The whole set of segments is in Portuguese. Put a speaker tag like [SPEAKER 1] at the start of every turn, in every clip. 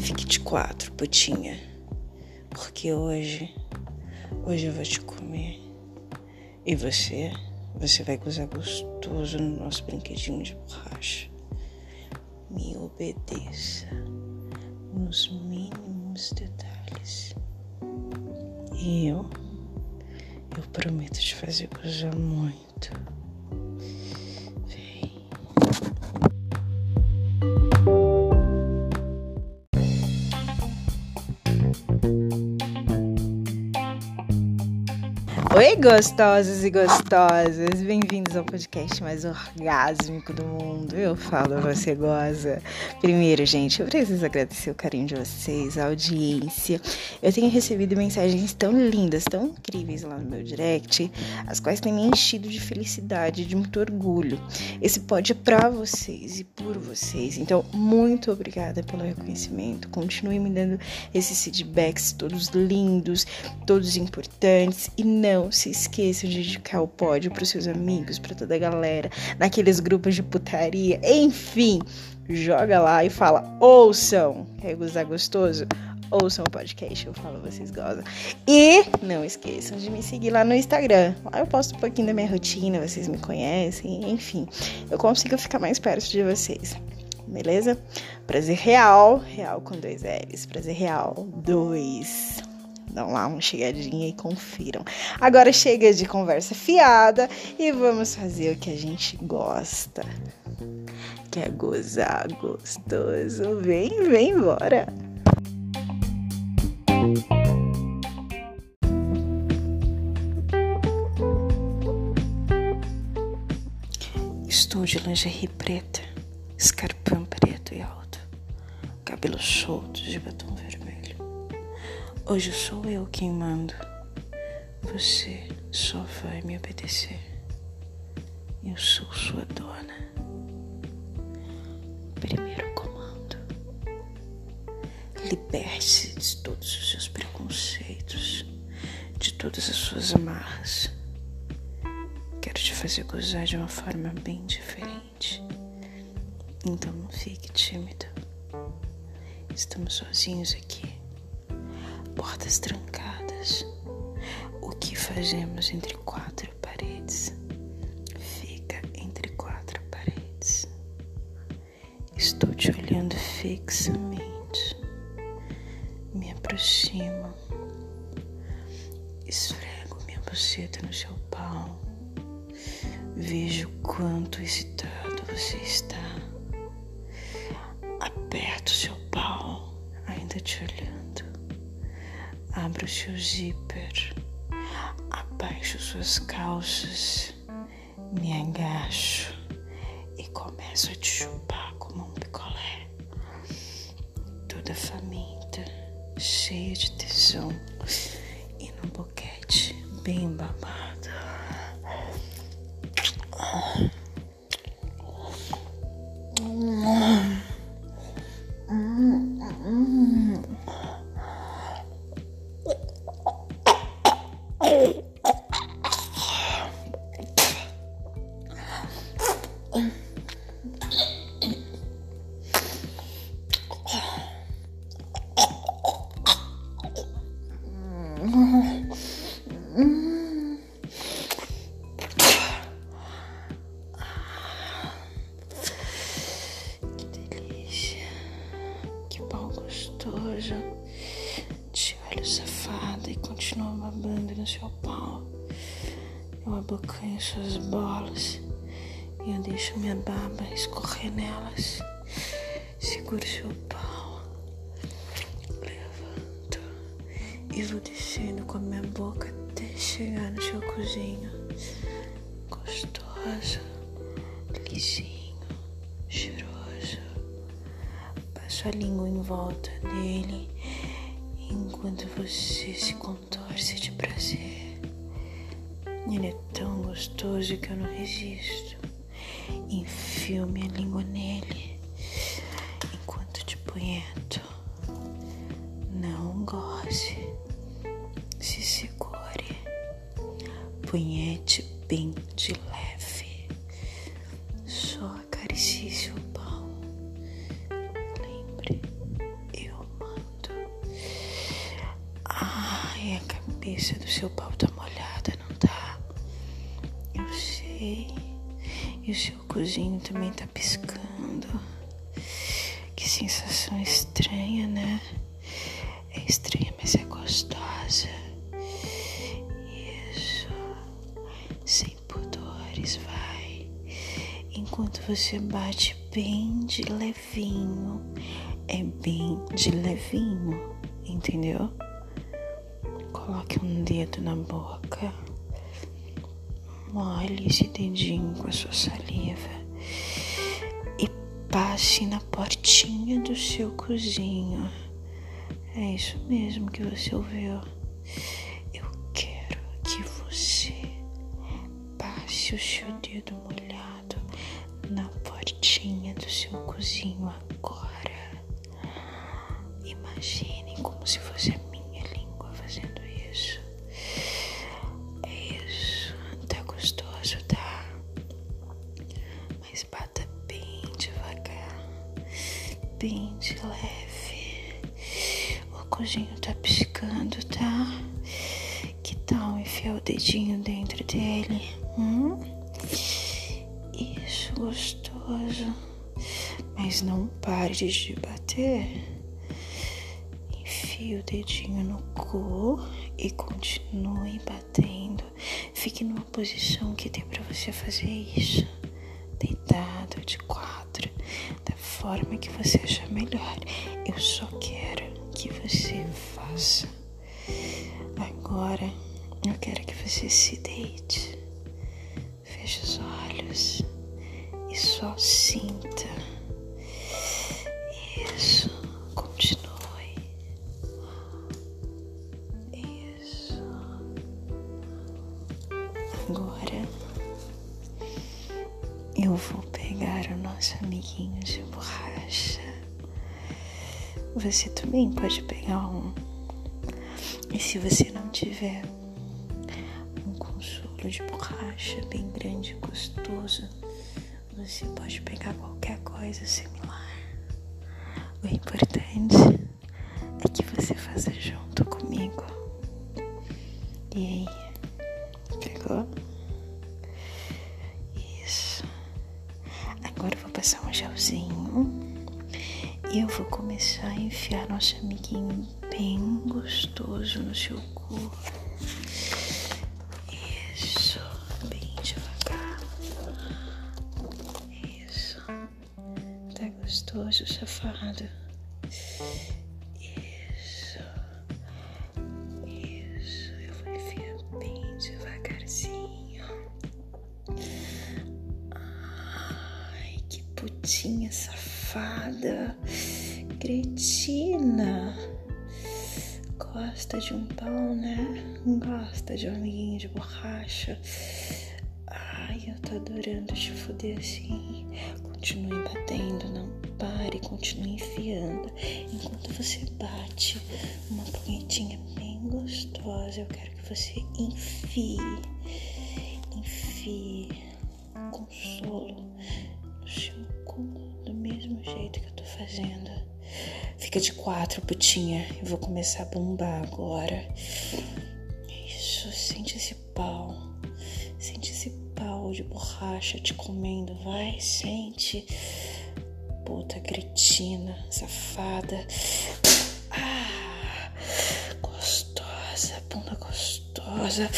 [SPEAKER 1] Fique de quatro, putinha. Porque hoje, hoje eu vou te comer. E você, você vai gozar gostoso no nosso brinquedinho de borracha. Me obedeça nos mínimos detalhes. E eu, eu prometo te fazer gozar muito. Gostosos e gostosas! Bem-vindos ao podcast mais orgásmico do mundo. Eu falo, você goza. Primeiro, gente, eu preciso agradecer o carinho de vocês, a audiência. Eu tenho recebido mensagens tão lindas, tão incríveis lá no meu direct, as quais têm me enchido de felicidade, de muito orgulho. Esse pod é pra vocês e por vocês. Então, muito obrigada pelo reconhecimento. Continue me dando esses feedbacks todos lindos, todos importantes e não não se esqueçam de indicar o pódio para seus amigos, para toda a galera, naqueles grupos de putaria, enfim, joga lá e fala: ouçam, quer gozar gostoso? Ouçam o podcast, eu falo, vocês gozam. E não esqueçam de me seguir lá no Instagram. Lá eu posto um pouquinho da minha rotina, vocês me conhecem, enfim, eu consigo ficar mais perto de vocês beleza? Prazer real, real com dois L's, prazer real, dois. Dão lá uma chegadinha e confiram. Agora chega de conversa fiada e vamos fazer o que a gente gosta. Que é gozar gostoso. Vem, vem embora. Estou de lingerie preta, escarpão preto e alto, cabelos soltos de batom vermelho. Hoje sou eu quem mando. Você só vai me obedecer. Eu sou sua dona. Primeiro comando. Liberte-se de todos os seus preconceitos, de todas as suas amarras. Quero te fazer gozar de uma forma bem diferente. Então não fique tímido. Estamos sozinhos aqui portas trancadas. O que fazemos entre quatro paredes fica entre quatro paredes. Estou te olhando fixamente. Me aproximo. Esfrego minha buceta no seu pau. Vejo quanto excitado você está. Aperto seu pau, ainda te olhando. Abra o seu zíper, abaixo suas calças, me agacho e começo a te chupar como um picolé. Toda faminta, cheia de tesão e no boquete bem babado. Gostoso. Te olho safada e continua babando no seu pau. Eu abocanho suas bolas e eu deixo minha baba escorrer nelas. Seguro seu pau. Levanto e vou descendo com a minha boca até chegar no seu cozinho. Gostoso, lisinho, cheiroso sua língua em volta dele enquanto você se contorce de prazer. Ele é tão gostoso que eu não resisto. Enfio minha língua nele enquanto te punheto. Não goze, se segure. Punhete bem de seu pau tá molhada, não tá? Eu sei. E o seu cozinho também tá piscando. Que sensação estranha, né? É estranha, mas é gostosa. Isso. Sem pudores, vai. Enquanto você bate bem de levinho. É bem de levinho, entendeu? Coloque um dedo na boca. Molhe esse dedinho com a sua saliva e passe na portinha do seu cozinho. É isso mesmo que você ouviu. Eu quero que você passe o seu dedo molhado na portinha do seu cozinho agora. Bem de leve. O cozinho tá piscando, tá? Que tal enfiar o dedinho dentro dele? Hum? Isso, gostoso. Mas não pare de bater. Enfie o dedinho no cu e continue batendo. Fique numa posição que dê para você fazer isso. Deitado de quatro, da forma que você achar melhor. Eu só quero que você faça. Agora eu quero que você se deite. Feche os olhos e só sinta. Isso, continue. Isso. Agora nosso amiguinho de borracha. Você também pode pegar um. E se você não tiver um consolo de borracha bem grande e gostoso, você pode pegar qualquer coisa similar. O importante é que você faça junto comigo. E aí, nosso amiguinho bem gostoso no seu cu. Isso, bem devagar. Isso. Tá gostoso, safado. Isso. Isso. Eu vou enfiar bem devagarzinho. Ai, que putinha safada. Cretina. Gosta de um pau, né? Gosta de um amiguinho de borracha. Ai, eu tô adorando te foder assim. Continue batendo, não pare, continue enfiando. Enquanto você bate uma punhetinha bem gostosa, eu quero que você enfie, enfie consolo no seu cu, do mesmo jeito que eu tô fazendo. Fica de quatro, putinha. Eu vou começar a bombar agora. Isso, sente esse pau. Sente esse pau de borracha te comendo. Vai, sente. Puta cretina, safada. Ah, gostosa, bunda gostosa.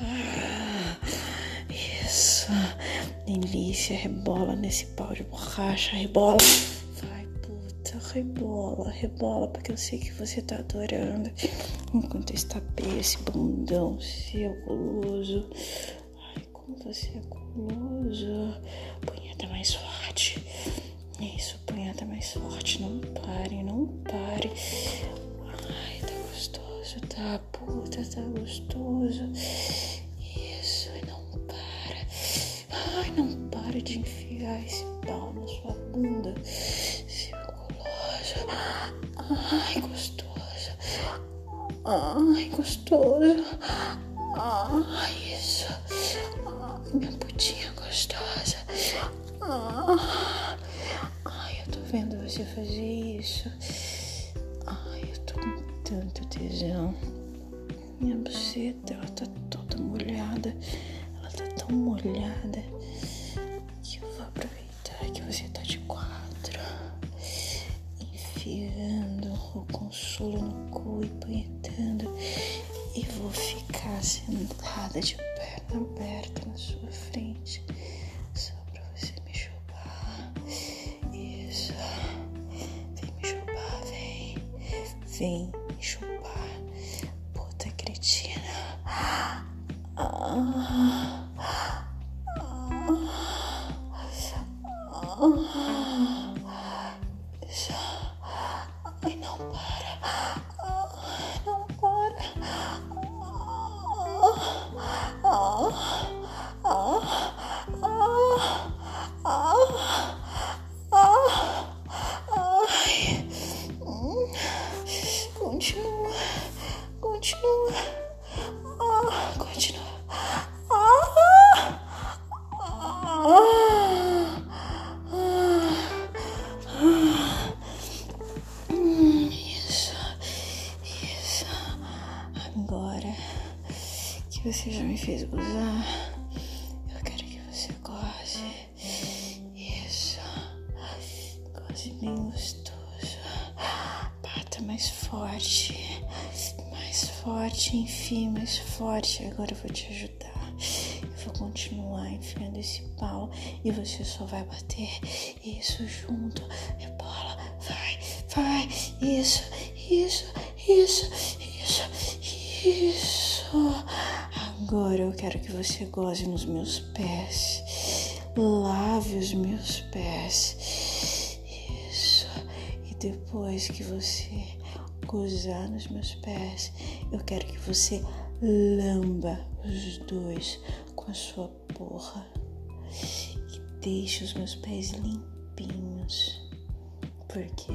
[SPEAKER 1] Ah, isso. Delícia, rebola nesse pau de borracha, rebola. Rebola, rebola, porque eu sei que você tá adorando. Enquanto eu estapeio esse bundão seu guloso. Ai, como você é guloso. Punheta mais forte. Isso, punheta mais forte. Não pare, não pare. Ai, tá gostoso, tá? Puta, tá gostoso. Isso, não para. Ai, não para de enfiar esse pau na sua bunda. Ai, gostoso. Ai, isso. Ai, minha putinha gostosa. Ai, eu tô vendo você fazer isso. Ai, eu tô com tanto tesão. Minha buceta ela tá toda molhada. Ela tá tão molhada que eu vou aproveitar que você tá de quatro, enfiando o consolo no cu e punhetando. Sentada de perna aberta na sua frente, só pra você me chupar. Isso. Vem me chupar, vem. Vem me chupar. Puta cretina. Continua. Ah, continua. Ah. Ah. Ah. Isso. Isso. Agora que você já me fez gozar, forte, enfim, mais forte. Agora eu vou te ajudar. Eu vou continuar enfiando esse pau e você só vai bater isso junto. Rebola, vai, vai. Isso, isso, isso, isso, isso. Agora eu quero que você goze nos meus pés. Lave os meus pés. Isso. E depois que você gozar nos meus pés, eu quero que você lamba os dois com a sua porra. E deixe os meus pés limpinhos. Porque